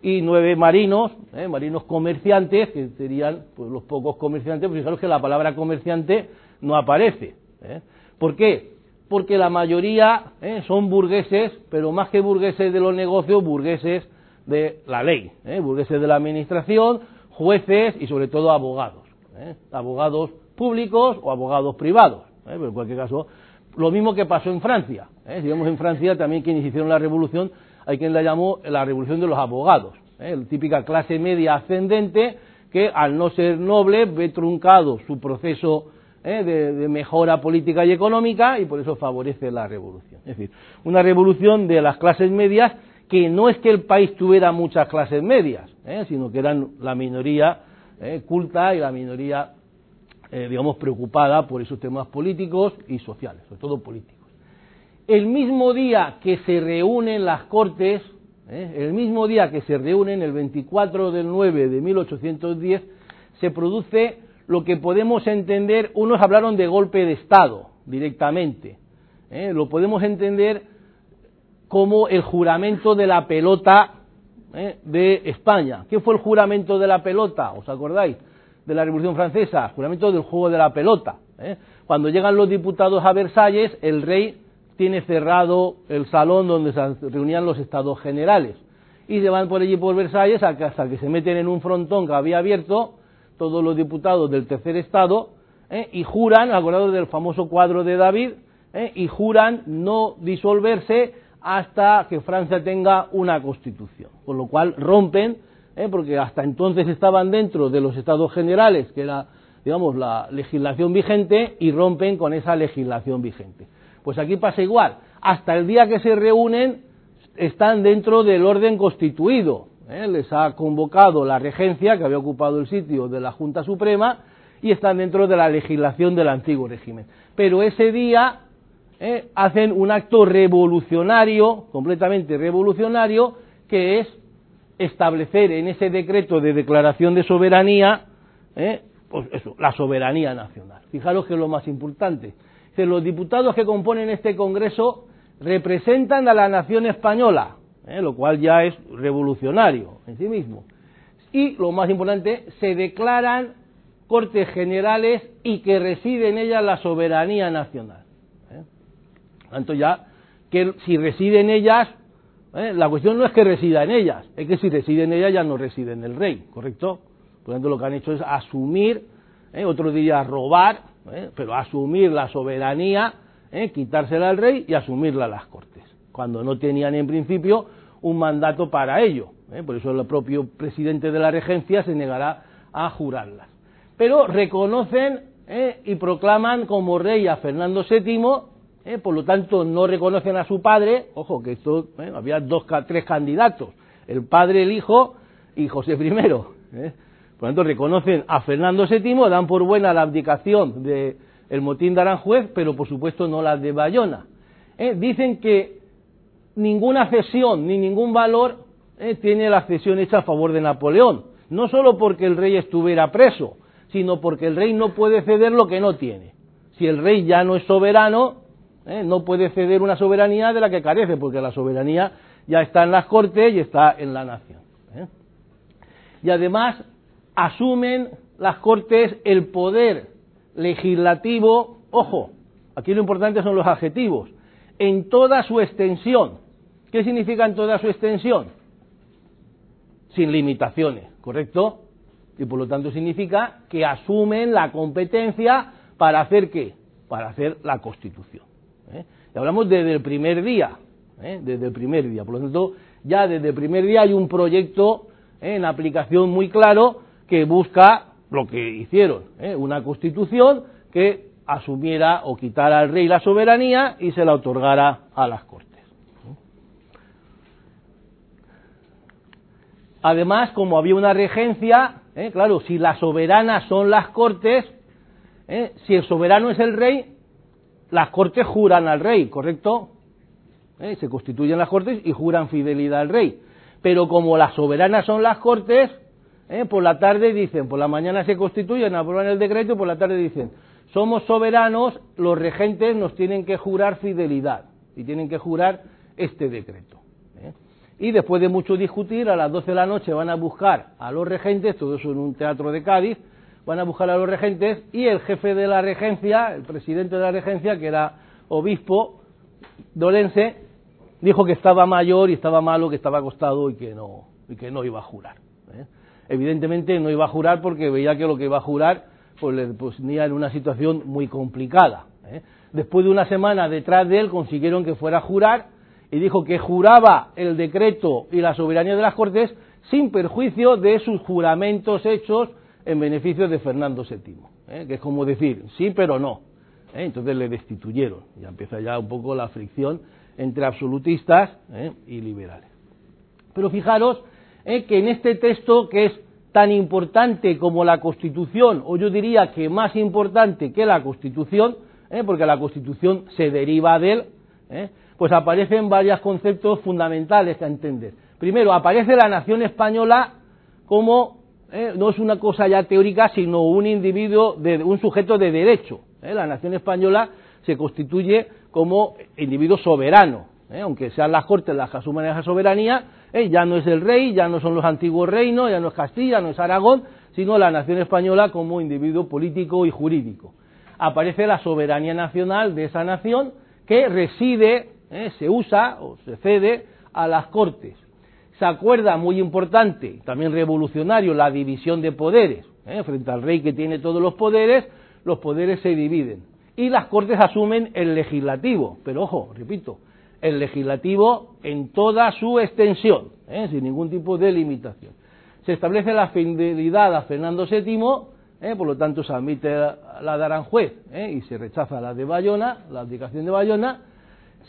y nueve marinos, ¿eh? marinos comerciantes, que serían pues, los pocos comerciantes, pues fijaros que la palabra comerciante no aparece. ¿eh? ¿Por qué? Porque la mayoría son burgueses, pero más que burgueses de los negocios, burgueses de la ley, burgueses de la administración, jueces y sobre todo abogados, abogados públicos o abogados privados. Pero en cualquier caso, lo mismo que pasó en Francia. Si vemos en Francia también quienes hicieron la revolución hay quien la llamó la revolución de los abogados, ¿eh? la típica clase media ascendente que al no ser noble ve truncado su proceso ¿eh? de, mejora política y económica y por eso favorece la revolución. Es decir, una revolución de las clases medias que no es que el país tuviera muchas clases medias, ¿eh? sino que eran la minoría culta y la minoría, digamos, preocupada por esos temas políticos y sociales, sobre todo políticos el mismo día que se reúnen las Cortes, ¿eh? el mismo día que se reúnen, el 24 del 9 de 1810, se produce lo que podemos entender, unos hablaron de golpe de Estado directamente, ¿eh? lo podemos entender como el juramento de la pelota ¿eh? de España. ¿Qué fue el juramento de la pelota? ¿Os acordáis? De la Revolución Francesa, juramento del juego de la pelota. Cuando llegan los diputados a Versalles, el rey tiene cerrado el salón donde se reunían los estados generales. Y se van por allí por Versalles hasta que se meten en un frontón que había abierto todos los diputados del tercer estado ¿eh? y juran, acordados del famoso cuadro de David, ¿eh? y juran no disolverse hasta que Francia tenga una constitución. Con lo cual rompen, ¿eh? porque hasta entonces estaban dentro de los estados generales, que era, digamos, la legislación vigente, y rompen con esa legislación vigente. Pues aquí pasa igual. Hasta el día que se reúnen están dentro del orden constituido. ¿eh? Les ha convocado la regencia, que había ocupado el sitio de la Junta Suprema, y están dentro de la legislación del antiguo régimen. Pero ese día ¿eh? hacen un acto revolucionario, completamente revolucionario, que es establecer en ese decreto de declaración de soberanía, ¿eh? pues eso, la soberanía nacional. Fijaros que es lo más importante los diputados que componen este Congreso representan a la nación española, ¿eh? lo cual ya es revolucionario en sí mismo. Y lo más importante, se declaran Cortes Generales y que reside en ellas la soberanía nacional. ¿eh? Tanto ya que si reside en ellas, ¿eh? la cuestión no es que resida en ellas, es que si reside en ellas ya no reside en el rey, ¿correcto? Por lo tanto, lo que han hecho es asumir, otro día robar, ¿eh? pero asumir la soberanía, ¿eh? quitársela al rey y asumirla a las Cortes, cuando no tenían en principio un mandato para ello. ¿eh? Por eso el propio presidente de la regencia se negará a jurarlas. Pero reconocen y proclaman como rey a Fernando VII, por lo tanto no reconocen a su padre, ojo que esto había dos, tres candidatos, el padre, el hijo y José I. Por lo tanto, reconocen a Fernando VII, dan por buena la abdicación del motín de Aranjuez, pero por supuesto no la de Bayona. ¿Eh? Dicen que ninguna cesión ni ningún valor ¿eh? tiene la cesión hecha a favor de Napoleón, no solo porque el rey estuviera preso, sino porque el rey no puede ceder lo que no tiene. Si el rey ya no es soberano, ¿eh? no puede ceder una soberanía de la que carece, porque la soberanía ya está en las cortes y está en la nación. Y además asumen las Cortes el poder legislativo, ojo, aquí lo importante son los adjetivos, en toda su extensión. ¿Qué significa en toda su extensión? Sin limitaciones, ¿correcto? Y por lo tanto significa que asumen la competencia para hacer qué? Para hacer la Constitución. ¿Eh? Y hablamos desde el primer día, ¿eh? desde el primer día. Por lo tanto, ya desde el primer día hay un proyecto ¿eh? en aplicación muy claro que busca lo que hicieron, ¿eh? una constitución que asumiera o quitara al rey la soberanía y se la otorgara a las cortes. Además, como había una regencia, ¿eh? claro, si las soberanas son las cortes, ¿eh? si el soberano es el rey, las cortes juran al rey, ¿correcto? Se constituyen las cortes y juran fidelidad al rey. Pero como las soberanas son las cortes, ¿Eh? Por la tarde dicen, por la mañana se constituyen, aprueban el decreto por la tarde dicen, somos soberanos, los regentes nos tienen que jurar fidelidad. y tienen que jurar este decreto. ¿eh? Y después de mucho discutir, a las 12 de la noche van a buscar a los regentes, todo eso en un teatro de Cádiz, van a buscar a los regentes y el jefe de la regencia, el presidente de la regencia, que era obispo dolense, dijo que estaba mayor y estaba malo, que estaba acostado y que no, y que no iba a jurar. ¿eh? Evidentemente no iba a jurar porque veía que lo que iba a jurar pues le ponía en una situación muy complicada. ¿eh? Después de una semana detrás de él consiguieron que fuera a jurar y dijo que juraba el decreto y la soberanía de las Cortes sin perjuicio de sus juramentos hechos en beneficio de Fernando VII, ¿eh? que es como decir sí pero no. ¿eh? Entonces le destituyeron. Ya empieza ya un poco la fricción entre absolutistas ¿eh? y liberales. Pero fijaros que en este texto que es tan importante como la Constitución, o yo diría que más importante que la Constitución, porque la Constitución se deriva de él, pues aparecen varios conceptos fundamentales que entender. Primero, aparece la nación española como, eh, no es una cosa ya teórica, sino un individuo, de, un sujeto de derecho. Eh. La nación española se constituye como individuo soberano, eh. aunque sean las cortes las que asumen esa soberanía, ya no es el rey, ya no son los antiguos reinos, ya no es Castilla, no es Aragón, sino la nación española como individuo político y jurídico. Aparece la soberanía nacional de esa nación que reside se usa o se cede a las Cortes. Se acuerda, muy importante, también revolucionario, la división de poderes. ¿eh? Frente al rey que tiene todos los poderes, los poderes se dividen. Y las Cortes asumen el legislativo, pero ojo, repito, el legislativo en toda su extensión, ¿eh? sin ningún tipo de limitación. Se establece la fidelidad a Fernando VII, por lo tanto se admite la de Aranjuez y se rechaza la de Bayona, la abdicación de Bayona,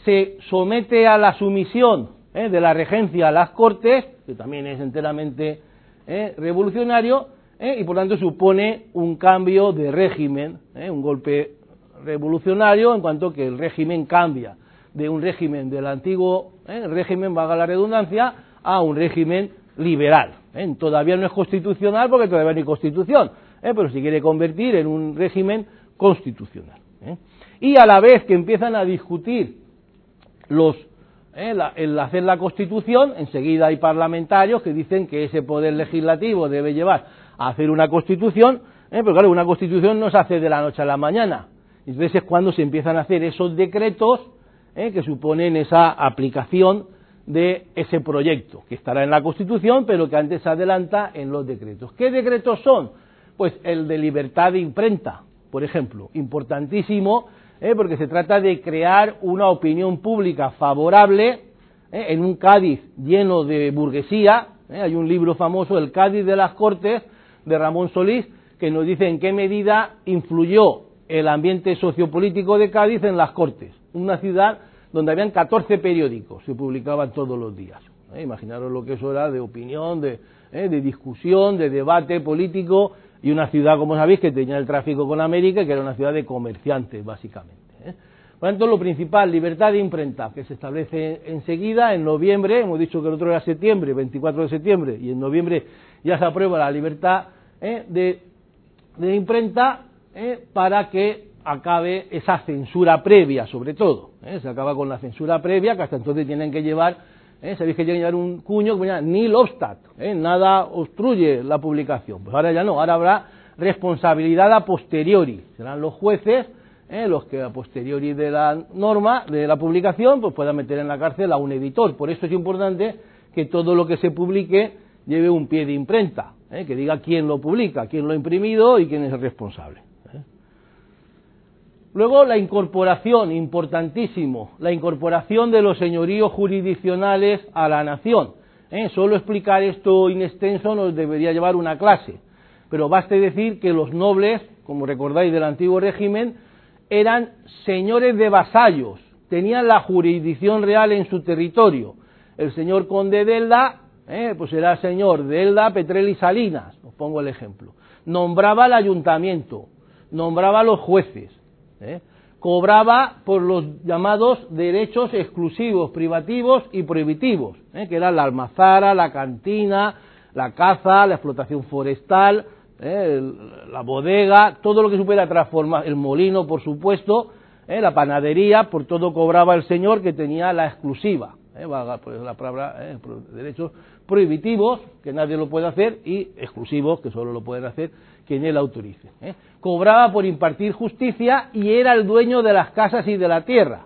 se somete a la sumisión ¿eh? de la regencia a las Cortes, que también es enteramente ¿eh? revolucionario, ¿eh? y por tanto supone un cambio de régimen, un golpe revolucionario en cuanto que el régimen cambia de un régimen del antiguo régimen, vaga la redundancia, a un régimen liberal. Todavía no es constitucional porque todavía no hay constitución, pero se quiere convertir en un régimen constitucional. Y a la vez que empiezan a discutir los eh, el hacer la constitución, enseguida hay parlamentarios que dicen que ese poder legislativo debe llevar a hacer una constitución, eh, pero claro, una constitución no se hace de la noche a la mañana. Entonces es cuando se empiezan a hacer esos decretos eh, que suponen esa aplicación de ese proyecto, que estará en la Constitución, pero que antes se adelanta en los decretos. ¿Qué decretos son? Pues el de libertad de imprenta, por ejemplo, importantísimo ¿eh? porque se trata de crear una opinión pública favorable ¿eh? en un Cádiz lleno de burguesía. ¿eh? Hay un libro famoso, El Cádiz de las Cortes, de Ramón Solís, que nos dice en qué medida influyó el ambiente sociopolítico de Cádiz en las Cortes, una ciudad donde habían 14 periódicos, se publicaban todos los días. Imaginaros lo que eso era de opinión, de discusión, de debate político y una ciudad, como sabéis, que tenía el tráfico con América, que era una ciudad de comerciantes, básicamente. ¿eh? Por lo lo principal, libertad de imprenta, que se establece enseguida, en noviembre, hemos dicho que el otro era septiembre, 24 de septiembre, y en noviembre ya se aprueba la libertad ¿eh? de, imprenta ¿eh? para que acabe esa censura previa, sobre todo. Se acaba con la censura previa, que hasta entonces tienen que llevar ¿Eh? Sabéis que que llevar un cuño que llama nil obstat, ¿eh? nada obstruye la publicación. Pues ahora ya no, ahora habrá responsabilidad a posteriori. Serán los jueces ¿eh? los que a posteriori de la norma, de la publicación, pues puedan meter en la cárcel a un editor. Por eso es importante que todo lo que se publique lleve un pie de imprenta, ¿eh? que diga quién lo publica, quién lo ha imprimido y quién es el responsable. Luego la incorporación, importantísimo, la incorporación de los señoríos jurisdiccionales a la nación. ¿Eh? Solo explicar esto in extenso nos debería llevar una clase, pero baste decir que los nobles, como recordáis del antiguo régimen, eran señores de vasallos, tenían la jurisdicción real en su territorio. El señor conde de Elda, ¿eh? pues era señor de Elda, Petrel y Salinas, os pongo el ejemplo. Nombraba el ayuntamiento, nombraba a los jueces, ¿eh? cobraba por los llamados derechos exclusivos, privativos y prohibitivos, ¿eh? que eran la almazara, la cantina, la caza, la explotación forestal, ¿eh? la bodega, todo lo que supiera transformar, el molino, por supuesto, la panadería, por todo cobraba el señor que tenía la exclusiva. Pues la palabra, derechos prohibitivos, que nadie lo puede hacer, y exclusivos, que solo lo pueden hacer quien él autorice. Cobraba por impartir justicia y era el dueño de las casas y de la tierra.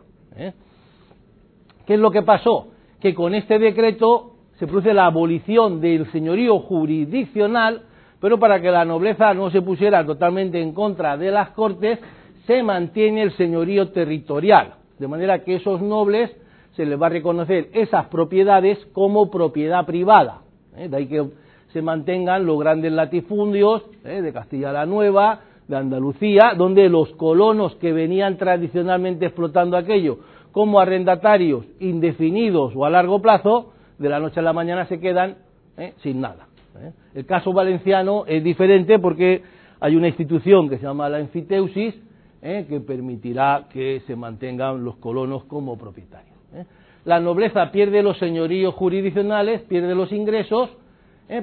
¿Qué es lo que pasó? Que con este decreto se produce la abolición del señorío jurisdiccional, pero para que la nobleza no se pusiera totalmente en contra de las cortes, se mantiene el señorío territorial, de manera que esos nobles se les va a reconocer esas propiedades como propiedad privada. ¿eh? De ahí que se mantengan los grandes latifundios ¿eh? de Castilla la Nueva, de Andalucía, donde los colonos que venían tradicionalmente explotando aquello como arrendatarios indefinidos o a largo plazo, de la noche a la mañana se quedan ¿eh? sin nada. El caso valenciano es diferente porque hay una institución que se llama la enfiteusis que permitirá que se mantengan los colonos como propietarios. La nobleza pierde los señoríos jurisdiccionales, pierde los ingresos,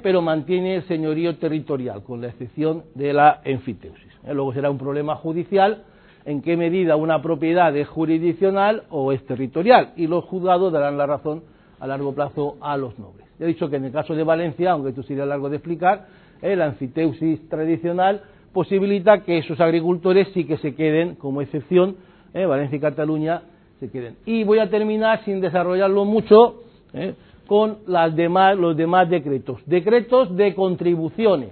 pero mantiene el señorío territorial, con la excepción de la enfiteusis. Luego será un problema judicial en qué medida una propiedad es jurisdiccional o es territorial, y los juzgados darán la razón a largo plazo a los nobles. he dicho que en el caso de Valencia, aunque esto sería largo de explicar, eh, la anfiteusis tradicional posibilita que esos agricultores sí que se queden como excepción, eh, Valencia y Cataluña Y voy a terminar sin desarrollarlo mucho eh, con las demás, los demás decretos. Decretos de contribuciones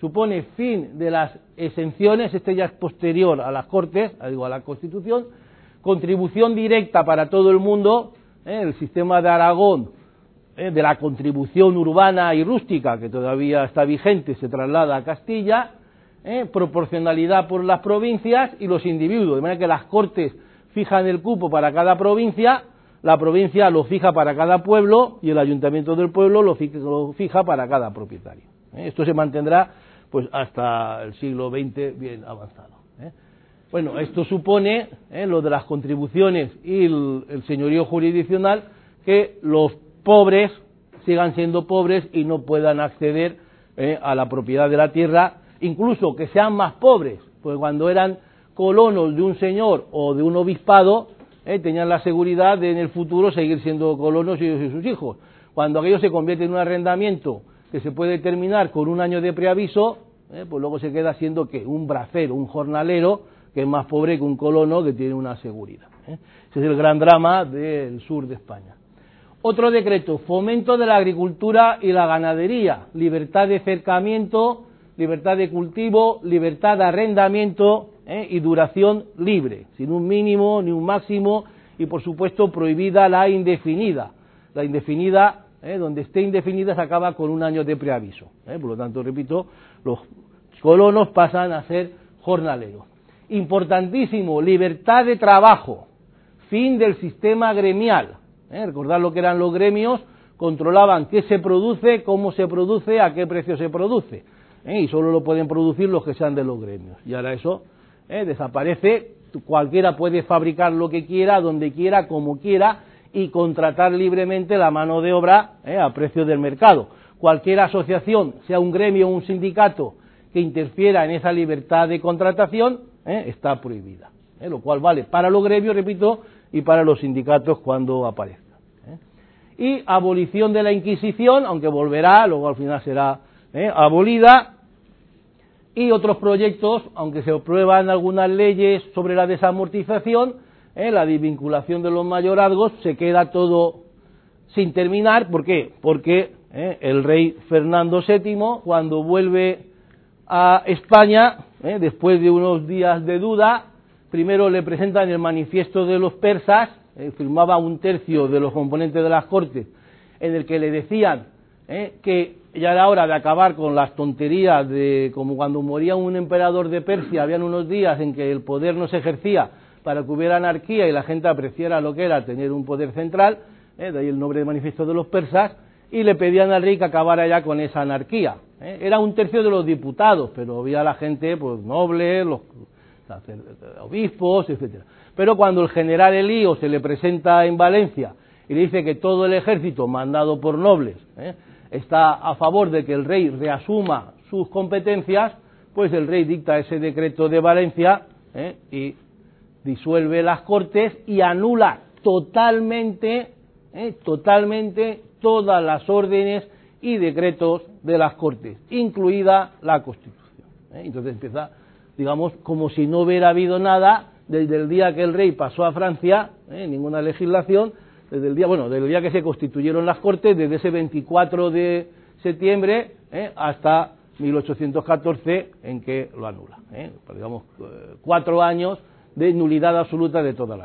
supone fin de las exenciones, este ya es posterior a las Cortes, digo, a la Constitución, contribución directa para todo el mundo, ¿eh? el sistema de Aragón, ¿eh? de la contribución urbana y rústica, que todavía está vigente, se traslada a Castilla, proporcionalidad por las provincias y los individuos, de manera que las Cortes fijan el cupo para cada provincia, la provincia lo fija para cada pueblo y el ayuntamiento del pueblo lo fija para cada propietario. Esto se mantendrá pues hasta el siglo XX bien avanzado. ¿eh? Bueno, esto supone, ¿eh? lo de las contribuciones y el, señorío jurisdiccional, que los pobres sigan siendo pobres y no puedan acceder ¿eh? a la propiedad de la tierra, incluso que sean más pobres, pues cuando eran colonos de un señor o de un obispado, tenían la seguridad de en el futuro seguir siendo colonos ellos y sus hijos. Cuando aquello se convierte en un arrendamiento que se puede terminar con un año de preaviso, eh, pues luego se queda siendo que un bracero, un jornalero, que es más pobre que un colono que tiene una seguridad. ¿eh? Ese es el gran drama del sur de España. Otro decreto, fomento de la agricultura y la ganadería, libertad de cercamiento, libertad de cultivo, libertad de arrendamiento ¿eh? y duración libre, sin un mínimo ni un máximo y por supuesto prohibida la indefinida. La indefinida ¿eh? donde esté indefinida se acaba con un año de preaviso. ¿eh? Por lo tanto, repito, los colonos pasan a ser jornaleros. Importantísimo, libertad de trabajo, fin del sistema gremial. Recordad lo que eran los gremios, controlaban qué se produce, cómo se produce, a qué precio se produce. Y solo lo pueden producir los que sean de los gremios. Y ahora eso desaparece, cualquiera puede fabricar lo que quiera, donde quiera, como quiera, y contratar libremente la mano de obra eh, a precio del mercado. Cualquier asociación, sea un gremio o un sindicato, que interfiera en esa libertad de contratación, eh, está prohibida. Eh, lo cual vale para los gremios, repito, y para los sindicatos cuando aparezca. Y abolición de la Inquisición, aunque volverá, luego al final será abolida, y otros proyectos, aunque se aprueban algunas leyes sobre la desamortización, ¿eh? la desvinculación de los mayorazgos, se queda todo sin terminar. ¿Por qué? Porque ¿eh? el rey Fernando VII, cuando vuelve a España, ¿eh? después de unos días de duda, primero le presentan el manifiesto de los persas, firmaba un tercio de los componentes de las cortes, en el que le decían que ya era hora de acabar con las tonterías de como cuando moría un emperador de Persia, habían unos días en que el poder no se ejercía para que hubiera anarquía y la gente apreciara lo que era tener un poder central, ¿eh? de ahí el nombre de manifiesto de los persas, y le pedían al rey que acabara ya con esa anarquía. ¿eh? Era un tercio de los diputados, pero había la gente pues noble, los, obispos, etcétera. Pero cuando el general Elío se le presenta en Valencia y le dice que todo el ejército mandado por nobles ¿eh? Está a favor de que el rey reasuma sus competencias, pues el rey dicta ese decreto de Valencia y disuelve las Cortes y anula totalmente, ¿eh? totalmente todas las órdenes y decretos de las Cortes, incluida la Constitución. ¿eh? Entonces empieza, digamos, como si no hubiera habido nada desde el día que el rey pasó a Francia, ¿eh? ninguna legislación, desde el día, bueno, desde el día que se constituyeron las Cortes, desde ese 24 de septiembre hasta 1814 en que lo anula. Pues digamos, cuatro años de nulidad absoluta de toda la ley.